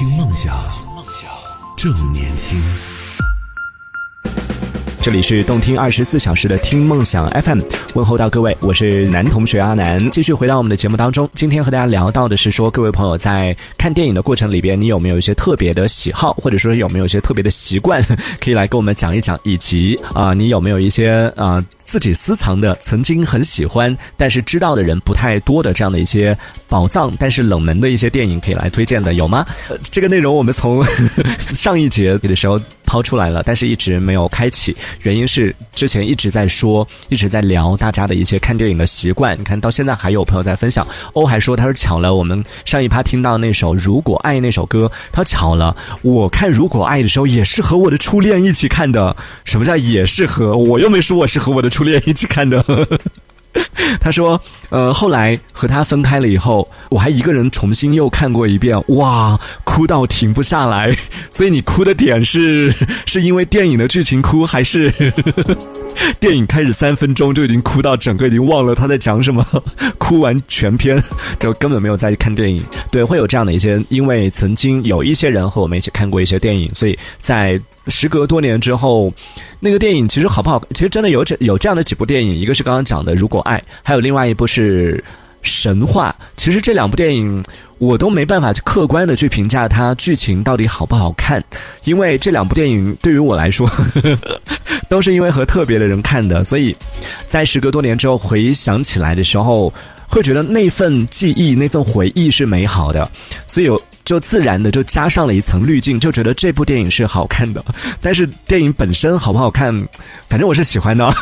听梦想，梦想正年轻。这里是动听二十四小时的听梦想 FM，问候到各位，我是男同学阿南。继续回到我们的节目当中，今天和大家聊到的是说，各位朋友在看电影的过程里边，你有没有一些特别的喜好，或者说有没有一些特别的习惯，可以来跟我们讲一讲，以及啊，你有没有一些啊自己私藏的，曾经很喜欢，但是知道的人不太多的这样的一些宝藏，但是冷门的一些电影可以来推荐的，有吗？这个内容我们从 上一节的时候抛出来了，但是一直没有开启。原因是之前一直在说，一直在聊大家的一些看电影的习惯。你看到现在还有朋友在分享，欧还说他说巧了，我们上一趴听到那首《如果爱》那首歌，他巧了，我看《如果爱》的时候也是和我的初恋一起看的。什么叫也是和？我又没说我是和我的初初恋一起看的。他说：“呃，后来和他分开了以后，我还一个人重新又看过一遍，哇，哭到停不下来。所以你哭的点是 是因为电影的剧情哭，还是电影开始三分钟就已经哭到整个已经忘了他在讲什么，哭完全篇就根本没有再看电影？对，会有这样的一些，因为曾经有一些人和我们一起看过一些电影，所以在。”时隔多年之后，那个电影其实好不好？其实真的有这有这样的几部电影，一个是刚刚讲的《如果爱》，还有另外一部是《神话》。其实这两部电影我都没办法客观的去评价它剧情到底好不好看，因为这两部电影对于我来说，都是因为和特别的人看的，所以在时隔多年之后回想起来的时候，会觉得那份记忆、那份回忆是美好的，所以有。就自然的就加上了一层滤镜，就觉得这部电影是好看的。但是电影本身好不好看，反正我是喜欢的。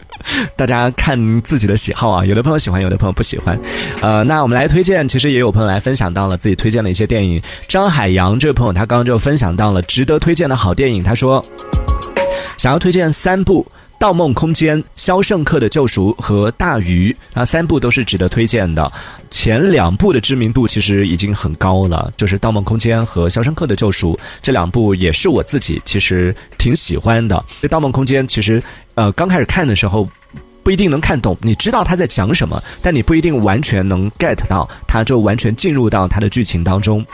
大家看自己的喜好啊，有的朋友喜欢，有的朋友不喜欢。呃，那我们来推荐，其实也有朋友来分享到了自己推荐的一些电影。张海洋这位朋友，他刚刚就分享到了值得推荐的好电影，他说想要推荐三部。《盗梦空间》《肖申克的救赎》和《大鱼》啊，三部都是值得推荐的。前两部的知名度其实已经很高了，就是《盗梦空间》和《肖申克的救赎》这两部也是我自己其实挺喜欢的。《盗梦空间》其实，呃，刚开始看的时候。不一定能看懂，你知道他在讲什么，但你不一定完全能 get 到，他就完全进入到他的剧情当中，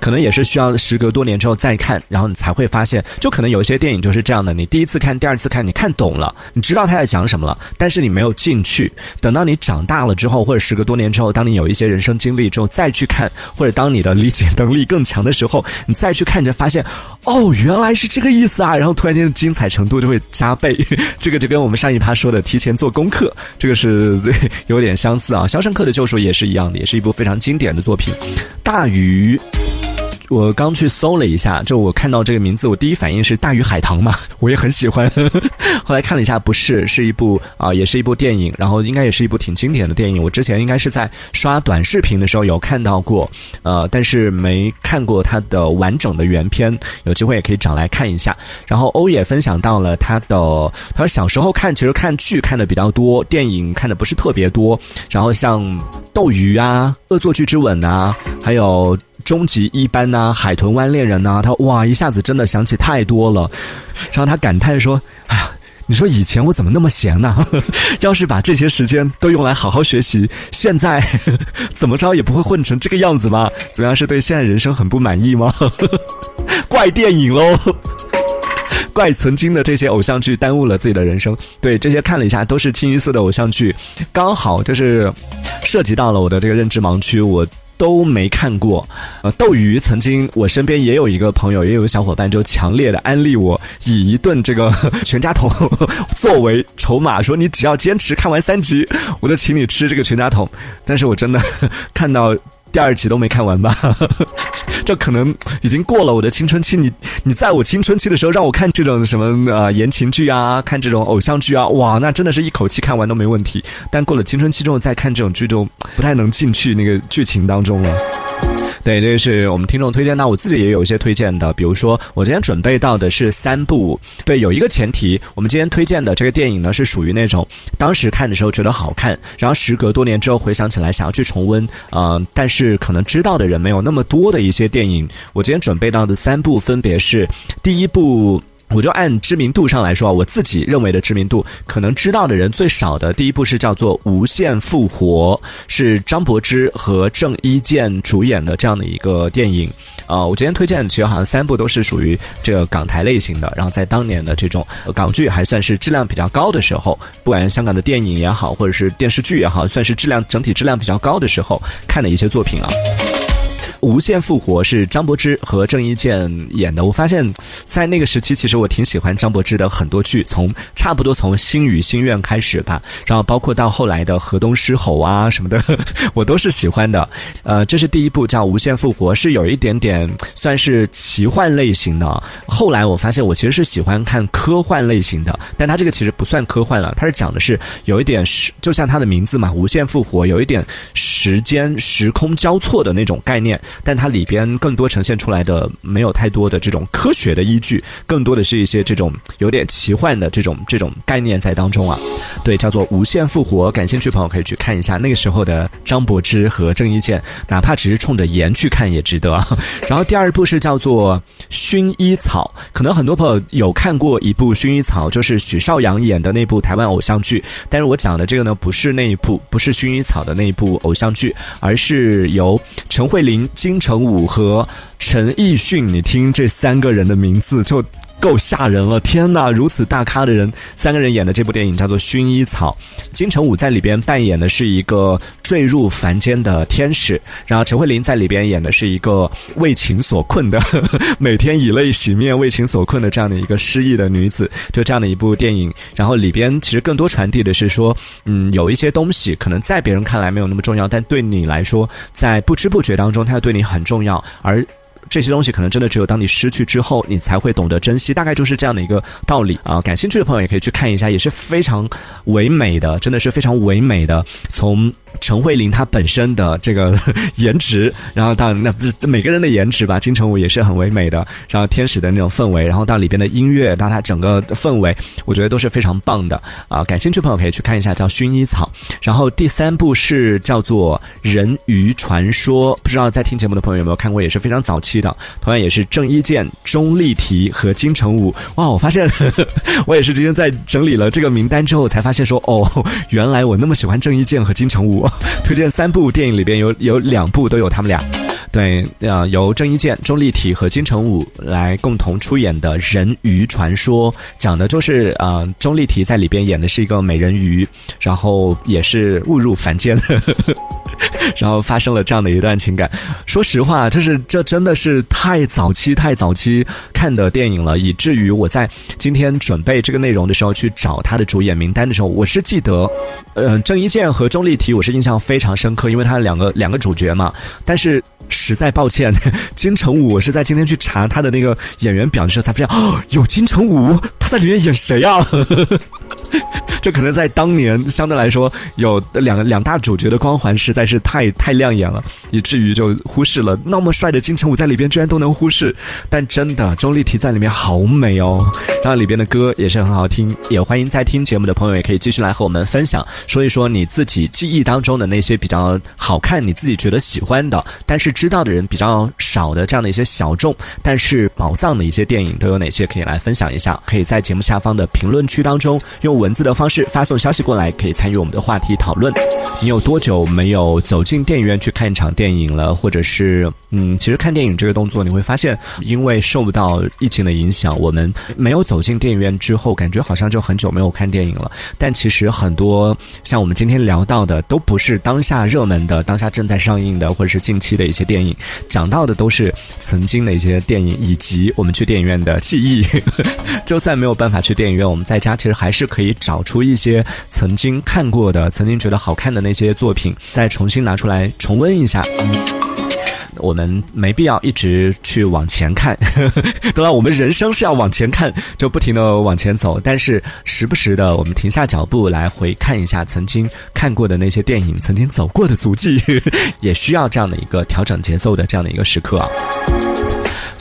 可能也是需要时隔多年之后再看，然后你才会发现，就可能有一些电影就是这样的，你第一次看、第二次看，你看懂了，你知道他在讲什么了，但是你没有进去，等到你长大了之后，或者时隔多年之后，当你有一些人生经历之后再去看，或者当你的理解能力更强的时候，你再去看，你就发现，哦，原来是这个意思啊，然后突然间精彩程度就会加倍，这个就跟我们上一趴说的提前做。功课，这个是 有点相似啊，《肖申克的救赎》也是一样的，也是一部非常经典的作品，《大鱼》。我刚去搜了一下，就我看到这个名字，我第一反应是大鱼海棠嘛，我也很喜欢。后来看了一下，不是，是一部啊，也是一部电影，然后应该也是一部挺经典的电影。我之前应该是在刷短视频的时候有看到过，呃，但是没看过它的完整的原片，有机会也可以找来看一下。然后欧也分享到了他的，他说小时候看其实看剧看的比较多，电影看的不是特别多。然后像《斗鱼》啊，《恶作剧之吻》啊，还有。终极一班呐，海豚湾恋人呐，他哇一下子真的想起太多了，然后他感叹说：“哎呀，你说以前我怎么那么闲呢？要是把这些时间都用来好好学习，现在 怎么着也不会混成这个样子吧？怎么样是对现在人生很不满意吗？怪电影喽，怪曾经的这些偶像剧耽误了自己的人生。对这些看了一下，都是清一色的偶像剧，刚好就是涉及到了我的这个认知盲区，我。”都没看过，呃，斗鱼曾经我身边也有一个朋友，也有个小伙伴，就强烈的安利我，以一顿这个 全家桶作为筹码，说你只要坚持看完三集，我就请你吃这个全家桶。但是我真的 看到。第二集都没看完吧？这可能已经过了我的青春期。你你在我青春期的时候让我看这种什么呃言情剧啊，看这种偶像剧啊，哇，那真的是一口气看完都没问题。但过了青春期之后再看这种剧，就不太能进去那个剧情当中了。对，这个是我们听众推荐。那我自己也有一些推荐的，比如说我今天准备到的是三部。对，有一个前提，我们今天推荐的这个电影呢，是属于那种当时看的时候觉得好看，然后时隔多年之后回想起来想要去重温，嗯，但是可能知道的人没有那么多的一些电影。我今天准备到的三部分别是：第一部。我就按知名度上来说啊，我自己认为的知名度，可能知道的人最少的第一部是叫做《无限复活》，是张柏芝和郑伊健主演的这样的一个电影。呃，我今天推荐其实好像三部都是属于这个港台类型的，然后在当年的这种港剧还算是质量比较高的时候，不管香港的电影也好，或者是电视剧也好，算是质量整体质量比较高的时候看的一些作品啊。无限复活是张柏芝和郑伊健演的。我发现，在那个时期，其实我挺喜欢张柏芝的很多剧，从差不多从《星语心愿》开始吧，然后包括到后来的《河东狮吼》啊什么的，我都是喜欢的。呃，这是第一部叫《无限复活》，是有一点点算是奇幻类型的。后来我发现，我其实是喜欢看科幻类型的，但它这个其实不算科幻了，它是讲的是有一点时，就像它的名字嘛，《无限复活》，有一点时间时空交错的那种概念。但它里边更多呈现出来的没有太多的这种科学的依据，更多的是一些这种有点奇幻的这种这种概念在当中啊。对，叫做《无限复活》，感兴趣朋友可以去看一下那个时候的张柏芝和郑伊健，哪怕只是冲着颜去看也值得。啊 然后第二部是叫做《薰衣草》，可能很多朋友有看过一部《薰衣草》，就是许绍洋演的那部台湾偶像剧。但是我讲的这个呢，不是那一部，不是《薰衣草》的那一部偶像剧，而是由陈慧琳。金城武和陈奕迅，你听这三个人的名字就够吓人了！天哪，如此大咖的人，三个人演的这部电影叫做《薰衣草》。金城武在里边扮演的是一个坠入凡间的天使，然后陈慧琳在里边演的是一个为情所困的，每天以泪洗面、为情所困的这样的一个失意的女子。就这样的一部电影，然后里边其实更多传递的是说，嗯，有一些东西可能在别人看来没有那么重要，但对你来说，在不知不觉当中，它对你很重要，而。这些东西可能真的只有当你失去之后，你才会懂得珍惜，大概就是这样的一个道理啊！感兴趣的朋友也可以去看一下，也是非常唯美的，真的是非常唯美的。从陈慧琳她本身的这个颜值，然后到那每个人的颜值吧，金城武也是很唯美的。然后天使的那种氛围，然后到里边的音乐，到它整个氛围，我觉得都是非常棒的啊！感兴趣朋友可以去看一下，叫《薰衣草》。然后第三部是叫做《人鱼传说》，不知道在听节目的朋友有没有看过，也是非常早期。的，同样也是郑伊健、钟丽缇和金城武。哇，我发现 我也是今天在整理了这个名单之后，才发现说，哦，原来我那么喜欢郑伊健和金城武。推荐三部电影里边有有两部都有他们俩。对，呃，由郑伊健、钟丽缇和金城武来共同出演的《人鱼传说》，讲的就是呃，钟丽缇在里边演的是一个美人鱼，然后也是误入凡间。然后发生了这样的一段情感，说实话，这是这真的是太早期、太早期看的电影了，以至于我在今天准备这个内容的时候去找他的主演名单的时候，我是记得，呃，郑伊健和钟丽缇，我是印象非常深刻，因为他两个两个主角嘛。但是实在抱歉，金城武，我是在今天去查他的那个演员表的时候才发现，哦，有金城武，他在里面演谁啊？这可能在当年相对来说有两两大主角的光环实在是太太亮眼了，以至于就忽视了那么帅的金城武在里边居然都能忽视。但真的钟丽缇在里面好美哦，然后里边的歌也是很好听。也欢迎在听节目的朋友也可以继续来和我们分享，说一说你自己记忆当中的那些比较好看、你自己觉得喜欢的，但是知道的人比较少的这样的一些小众但是宝藏的一些电影都有哪些可以来分享一下？可以在节目下方的评论区当中用文字的方式。是发送消息过来，可以参与我们的话题讨论。你有多久没有走进电影院去看一场电影了？或者是，嗯，其实看电影这个动作，你会发现，因为受到疫情的影响，我们没有走进电影院之后，感觉好像就很久没有看电影了。但其实很多像我们今天聊到的，都不是当下热门的、当下正在上映的，或者是近期的一些电影，讲到的都是曾经的一些电影，以及我们去电影院的记忆。就算没有办法去电影院，我们在家其实还是可以找出。一些曾经看过的、曾经觉得好看的那些作品，再重新拿出来重温一下。我们没必要一直去往前看，当然，我们人生是要往前看，就不停的往前走。但是时不时的，我们停下脚步来回看一下曾经看过的那些电影，曾经走过的足迹，也需要这样的一个调整节奏的这样的一个时刻啊。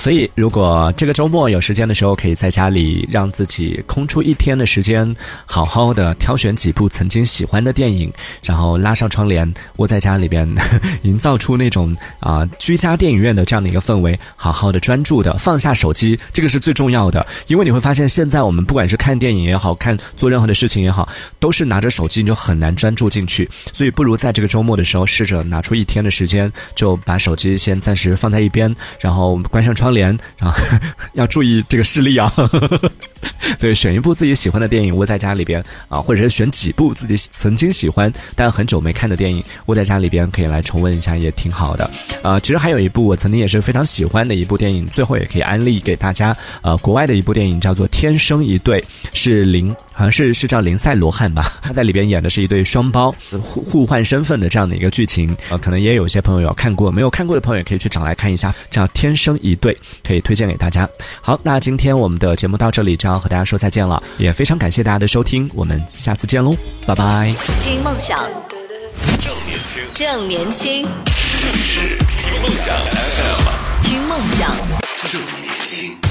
所以，如果这个周末有时间的时候，可以在家里让自己空出一天的时间，好好的挑选几部曾经喜欢的电影，然后拉上窗帘，窝在家里边，营造出那种啊居家电影院的这样的一个氛围，好好的专注的放下手机，这个是最重要的。因为你会发现，现在我们不管是看电影也好看做任何的事情也好，都是拿着手机，你就很难专注进去。所以，不如在这个周末的时候，试着拿出一天的时间，就把手机先暂时放在一边，然后关上窗连啊 要注意这个视力啊。对，选一部自己喜欢的电影窝在家里边啊，或者是选几部自己曾经喜欢但很久没看的电影窝在家里边可以来重温一下，也挺好的。呃，其实还有一部我曾经也是非常喜欢的一部电影，最后也可以安利给大家。呃，国外的一部电影叫做《天生一对》，是林好像是是叫林赛罗汉吧？他在里边演的是一对双胞互互换身份的这样的一个剧情。呃，可能也有一些朋友有看过，没有看过的朋友也可以去找来看一下，叫《天生一对》，可以推荐给大家。好，那今天我们的节目到这里就要要和大家说再见了，也非常感谢大家的收听，我们下次见喽，拜拜。听梦想，正年轻，正年轻，这里是听梦想 FM，听梦想。正年轻。